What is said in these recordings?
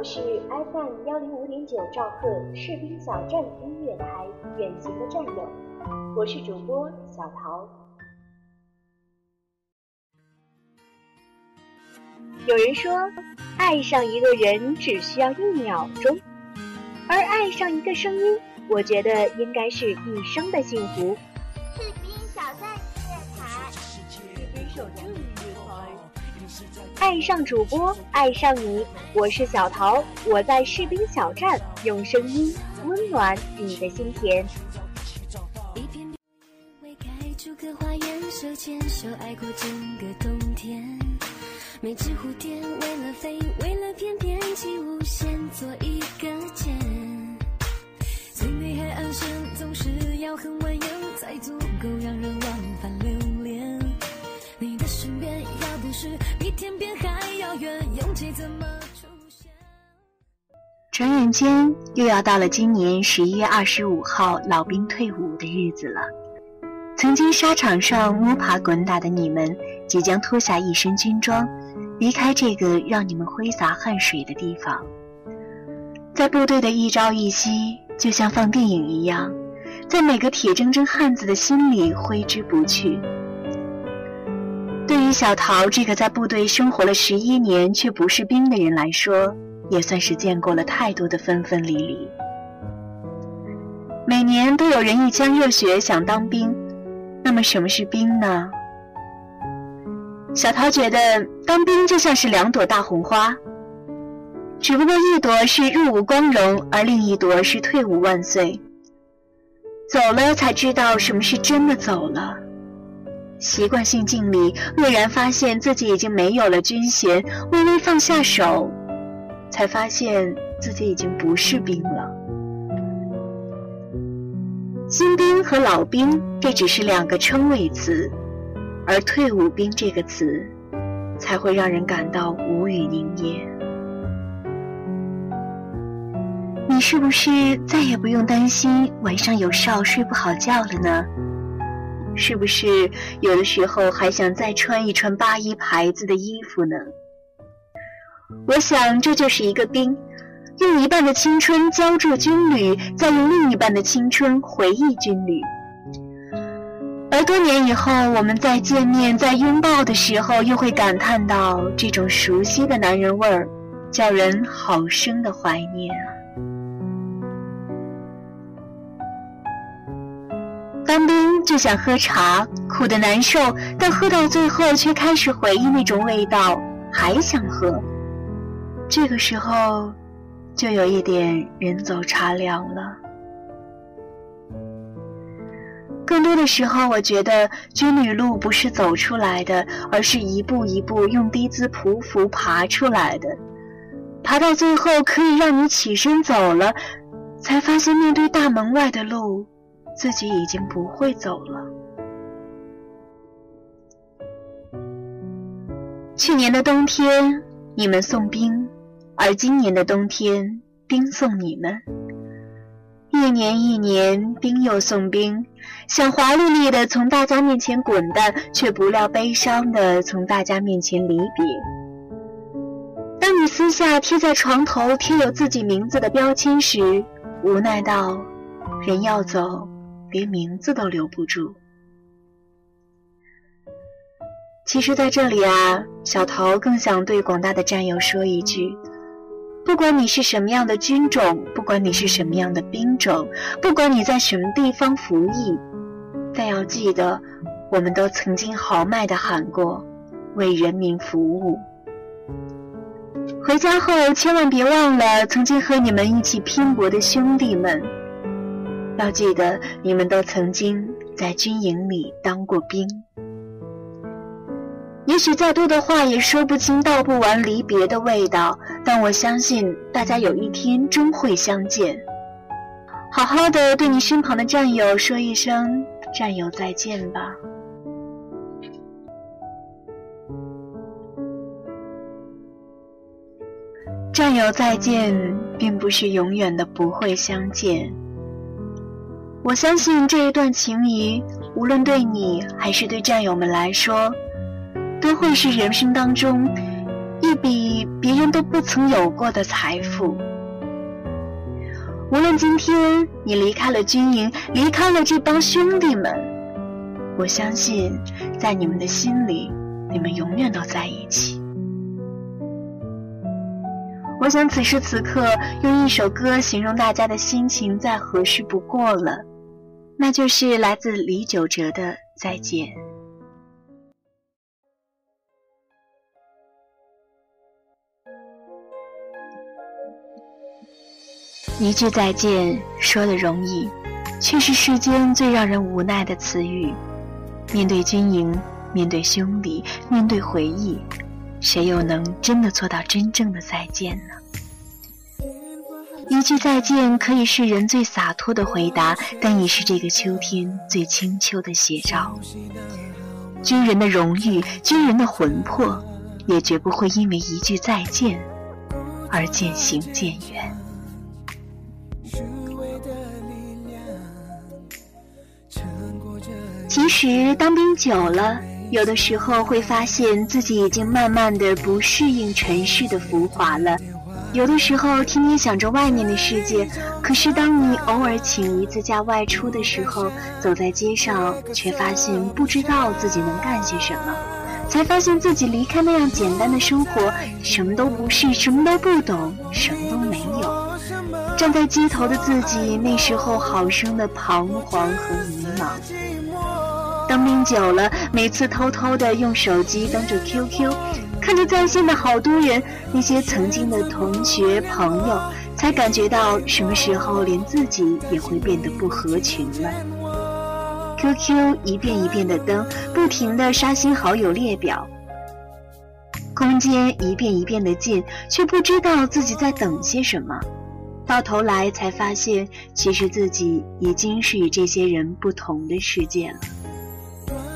的是 FM 幺零五点九兆赫士兵小站音乐台，远行的战友，我是主播小桃。有人说，爱上一个人只需要一秒钟，而爱上一个声音，我觉得应该是一生的幸福。爱上主播，爱上你，我是小桃，我在士兵小站用声音温暖你的心田。一片开出个花园，手牵手爱过整个冬天。每只蝴蝶为了飞，为了翩翩起舞，先做一个茧。最美海岸线总是要很蜿蜒，才足够让人往是比天边还遥远，勇气怎么出现？转眼间又要到了今年十一月二十五号老兵退伍的日子了。曾经沙场上摸爬滚打的你们，即将脱下一身军装。离开这个让你们挥洒汗水的地方，在部队的一朝一夕，就像放电影一样，在每个铁铮铮汉子的心里挥之不去。对于小桃这个在部队生活了十一年却不是兵的人来说，也算是见过了太多的分分离离。每年都有人一腔热血想当兵，那么什么是兵呢？小桃觉得当兵就像是两朵大红花，只不过一朵是入伍光荣，而另一朵是退伍万岁。走了才知道什么是真的走了。习惯性敬礼，愕然发现自己已经没有了军衔，微微放下手，才发现自己已经不是兵了。新兵和老兵，这只是两个称谓词。而“退伍兵”这个词，才会让人感到无语凝噎。你是不是再也不用担心晚上有哨睡不好觉了呢？是不是有的时候还想再穿一穿八一牌子的衣服呢？我想，这就是一个兵，用一半的青春浇筑军旅，再用另一半的青春回忆军旅。而多年以后，我们再见面、再拥抱的时候，又会感叹到这种熟悉的男人味儿，叫人好生的怀念啊！当兵就想喝茶，苦的难受，但喝到最后却开始回忆那种味道，还想喝。这个时候，就有一点人走茶凉了。更多的时候，我觉得军旅路不是走出来的，而是一步一步用低姿匍匐爬出来的。爬到最后，可以让你起身走了，才发现面对大门外的路，自己已经不会走了。去年的冬天，你们送冰，而今年的冬天，冰送你们。一年一年，冰又送冰，想华丽丽的从大家面前滚蛋，却不料悲伤的从大家面前离别。当你撕下贴在床头贴有自己名字的标签时，无奈到人要走，连名字都留不住。其实，在这里啊，小桃更想对广大的战友说一句：不管你是什么样的军种，不管你是什么样的兵种，不管你在什么地方服役，但要记得，我们都曾经豪迈地喊过“为人民服务”。回家后，千万别忘了曾经和你们一起拼搏的兄弟们。要记得，你们都曾经在军营里当过兵。也许再多的话也说不清道不完离别的味道，但我相信大家有一天终会相见。好好的对你身旁的战友说一声“战友再见”吧。战友再见，并不是永远的不会相见。我相信这一段情谊，无论对你还是对战友们来说。都会是人生当中一笔别人都不曾有过的财富。无论今天你离开了军营，离开了这帮兄弟们，我相信在你们的心里，你们永远都在一起。我想此时此刻用一首歌形容大家的心情再合适不过了，那就是来自李玖哲的《再见》。一句再见说的容易，却是世间最让人无奈的词语。面对军营，面对兄弟，面对回忆，谁又能真的做到真正的再见呢？一句再见可以是人最洒脱的回答，但也是这个秋天最清秋的写照。军人的荣誉，军人的魂魄，也绝不会因为一句再见而渐行渐远。其实当兵久了，有的时候会发现自己已经慢慢的不适应尘世的浮华了。有的时候天天想着外面的世界，可是当你偶尔请一次假外出的时候，走在街上，却发现不知道自己能干些什么，才发现自己离开那样简单的生活，什么都不是，什么都不懂，什么都没有。站在街头的自己，那时候好生的彷徨和迷茫。当兵久了，每次偷偷的用手机登着 QQ，看着在线的好多人，那些曾经的同学朋友，才感觉到什么时候连自己也会变得不合群了。QQ 一遍一遍的登，不停的刷新好友列表，空间一遍一遍的进，却不知道自己在等些什么。到头来才发现，其实自己已经是与这些人不同的世界了。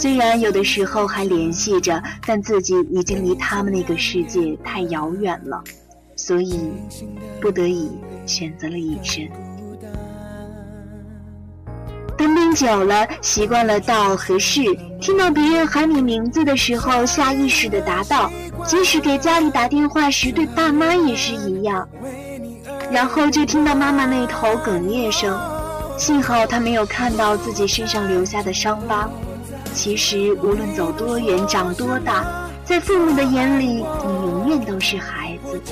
虽然有的时候还联系着，但自己已经离他们那个世界太遥远了，所以不得已选择了隐身。当兵久了，习惯了道和是，听到别人喊你名字的时候，下意识的答道；即使给家里打电话时，对爸妈也是一样。然后就听到妈妈那头哽咽声，幸好她没有看到自己身上留下的伤疤。其实，无论走多远，长多大，在父母的眼里，你永远都是孩子。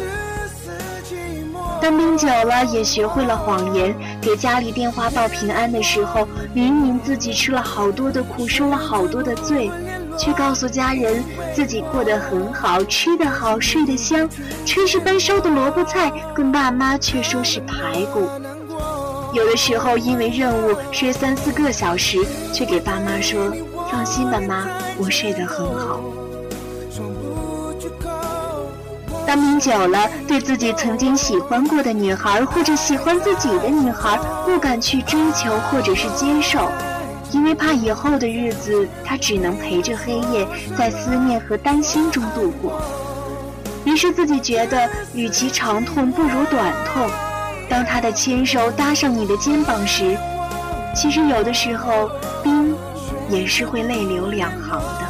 当兵久了，也学会了谎言。给家里电话报平安的时候，明明自己吃了好多的苦，受了好多的罪，却告诉家人自己过得很好，吃得好，睡得香，炊事班烧的萝卜菜，跟爸妈却说是排骨。有的时候因为任务睡三四个小时，却给爸妈说。放心吧，妈，我睡得很好。当兵久了，对自己曾经喜欢过的女孩，或者喜欢自己的女孩，不敢去追求或者是接受，因为怕以后的日子，他只能陪着黑夜，在思念和担心中度过。于是自己觉得，与其长痛，不如短痛。当他的牵手搭上你的肩膀时，其实有的时候，兵。也是会泪流两行的。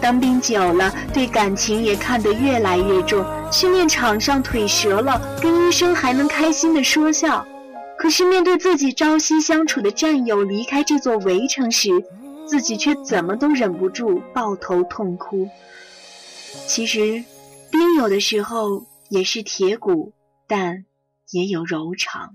当兵久了，对感情也看得越来越重，训练场上腿折了，跟医生还能开心的说笑。可是面对自己朝夕相处的战友离开这座围城时，自己却怎么都忍不住抱头痛哭。其实，兵有的时候也是铁骨，但也有柔肠。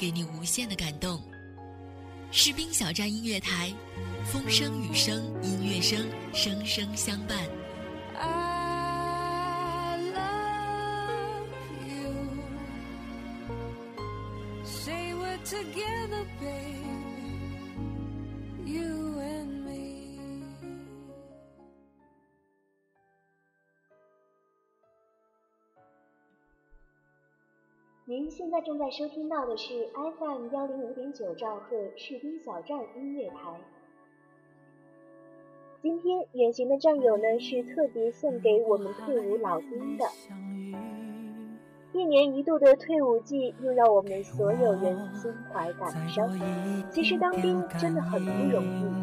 给你无限的感动？士兵小站音乐台，风声雨声音乐声，声声相伴。现在正在收听到的是 FM 幺零五点九兆赫士兵小站音乐台。今天远行的战友呢，是特别送给我们退伍老兵的。一年一度的退伍季，又让我们所有人心怀感伤。其实当兵真的很不容易。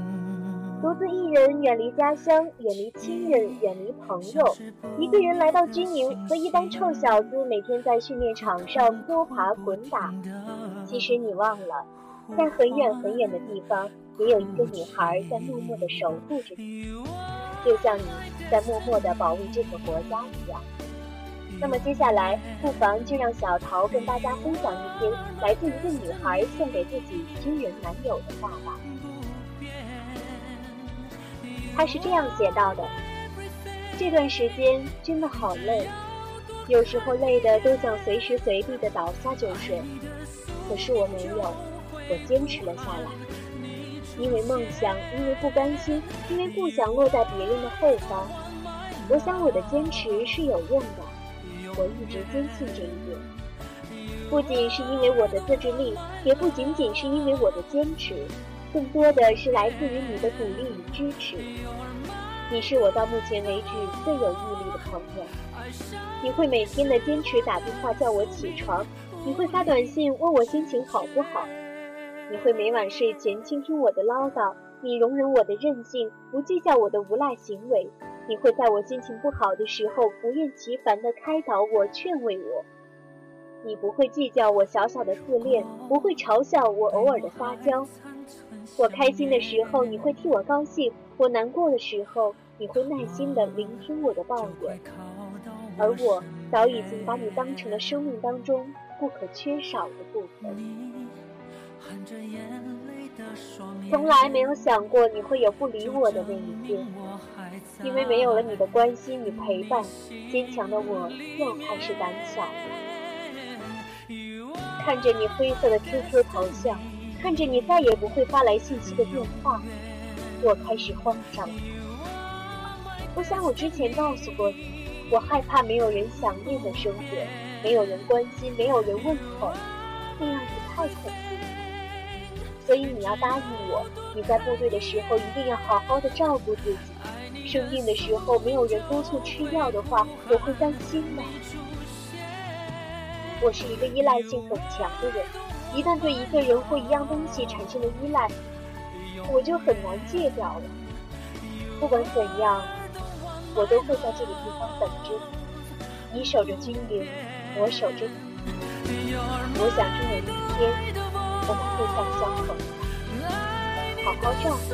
独自一人远离家乡，远离亲人，远离朋友，一个人来到军营，和一帮臭小子每天在训练场上摸爬滚打。其实你忘了，在很远很远的地方，也有一个女孩在默默地守护着你，就像你在默默地保卫这个国家一样。那么接下来，不妨就让小桃跟大家分享一篇来自一个女孩送给自己军人男友的话吧。他是这样写到的：这段时间真的好累，有时候累的都想随时随地的倒下就睡。可是我没有，我坚持了下来，因为梦想，因为不甘心，因为不想落在别人的后方。我想我的坚持是有用的，我一直坚信这一点。不仅是因为我的自制力，也不仅仅是因为我的坚持。更多的是来自于你的鼓励与支持，你是我到目前为止最有毅力的朋友。你会每天的坚持打电话叫我起床，你会发短信问我心情好不好，你会每晚睡前倾听我的唠叨，你容忍我的任性，不计较我的无赖行为，你会在我心情不好的时候不厌其烦地开导我、劝慰我，你不会计较我小小的自恋，不会嘲笑我偶尔的撒娇。我开心的时候，你会替我高兴；我难过的时候，你会耐心地聆听我的抱怨。而我早已经把你当成了生命当中不可缺少的部分。从来没有想过你会有不理我的那一天，因为没有了你的关心与陪伴，坚强的我又开始胆小了。看着你灰色的 QQ 头像。看着你再也不会发来信息的电话，我开始慌张。我想我之前告诉过你，我害怕没有人想念的生活，没有人关心，没有人问候，那样子太恐怖。所以你要答应我，你在部队的时候一定要好好的照顾自己。生病的时候没有人督促吃药的话，我会担心的。我是一个依赖性很强的人。一旦对一个人或一样东西产生了依赖，我就很难戒掉了。不管怎样，我都会在这个地方等着你。你守着军营，我守着你。我想终有一天，我们会再相逢。好好照顾。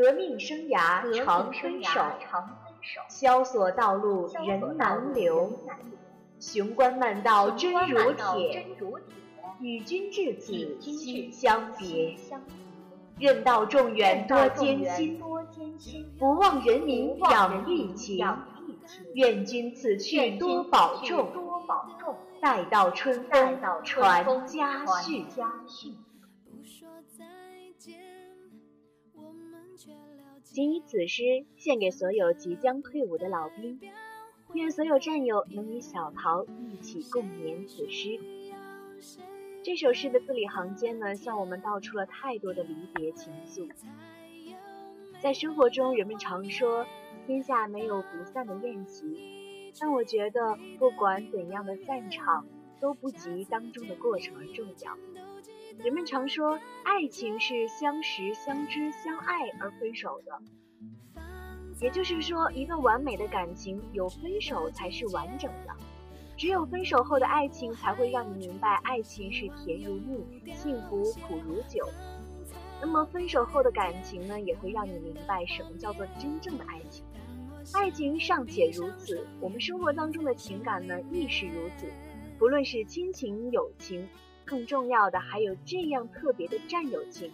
革命生涯常分手，萧索道路人难留。雄关漫道真如铁，与君至此心相别。任道众远多艰辛，不忘人民养育情。愿君此去多保重，待到春风传家训。仅以此诗献给所有即将退伍的老兵，愿所有战友能与小桃一起共勉此诗。这首诗的字里行间呢，向我们道出了太多的离别情愫。在生活中，人们常说天下没有不散的宴席，但我觉得不管怎样的散场，都不及当中的过程而重要。人们常说，爱情是相识、相知、相爱而分手的，也就是说，一段完美的感情有分手才是完整的。只有分手后的爱情，才会让你明白，爱情是甜如蜜，幸福苦如酒。那么，分手后的感情呢，也会让你明白什么叫做真正的爱情。爱情尚且如此，我们生活当中的情感呢，亦是如此。不论是亲情、友情。更重要的还有这样特别的战友情，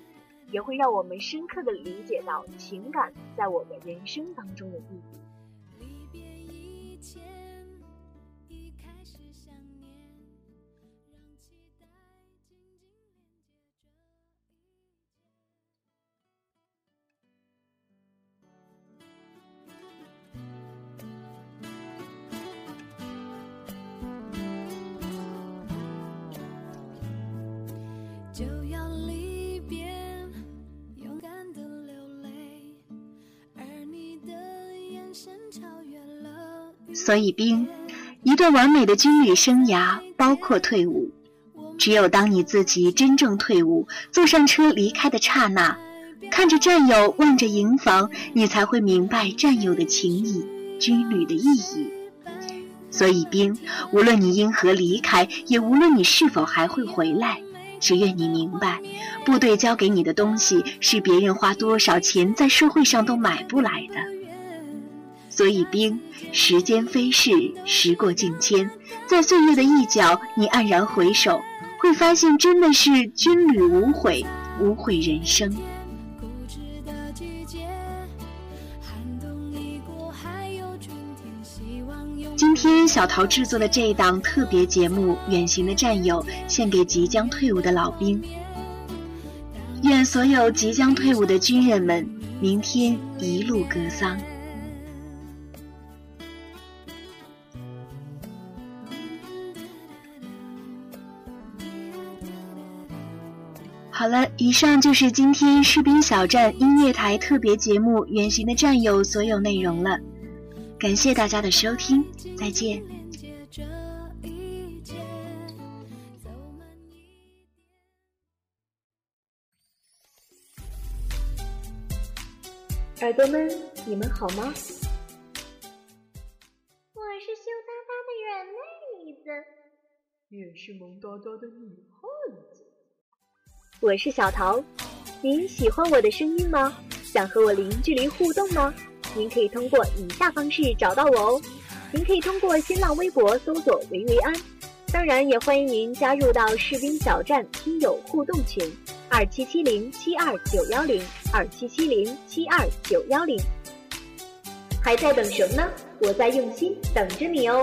也会让我们深刻的理解到情感在我们人生当中的意义。所以，兵，一段完美的军旅生涯包括退伍。只有当你自己真正退伍，坐上车离开的刹那，看着战友，望着营房，你才会明白战友的情谊，军旅的意义。所以，兵，无论你因何离开，也无论你是否还会回来，只愿你明白，部队交给你的东西是别人花多少钱在社会上都买不来的。所以，兵，时间飞逝，时过境迁，在岁月的一角，你黯然回首，会发现真的是军旅无悔，无悔人生。今天小桃制作的这一档特别节目《远行的战友》，献给即将退伍的老兵。愿所有即将退伍的军人们，明天一路歌桑。好了，以上就是今天士兵小站音乐台特别节目《远行的战友》所有内容了。感谢大家的收听，再见。耳朵们，你们好吗？我是羞答答的软妹子，也是萌哒哒的女汉子。我是小桃，您喜欢我的声音吗？想和我零距离互动吗？您可以通过以下方式找到我哦。您可以通过新浪微博搜索“维维安”，当然也欢迎您加入到士兵小站听友互动群：二七七零七二九幺零二七七零七二九幺零。还在等什么呢？我在用心等着你哦。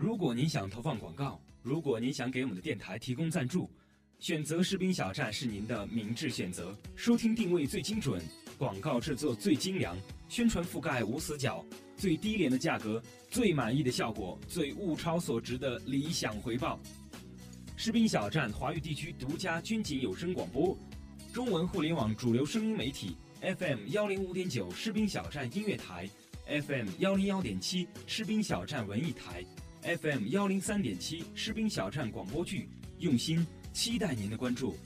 如果您想投放广告，如果您想给我们的电台提供赞助，选择士兵小站是您的明智选择。收听定位最精准，广告制作最精良，宣传覆盖无死角，最低廉的价格，最满意的效果，最物超所值的理想回报。士兵小站华语地区独家军警有声广播，中文互联网主流声音媒体 FM 幺零五点九士兵小站音乐台，FM 幺零幺点七士兵小站文艺台，FM 幺零三点七士兵小站广播剧，用心期待您的关注。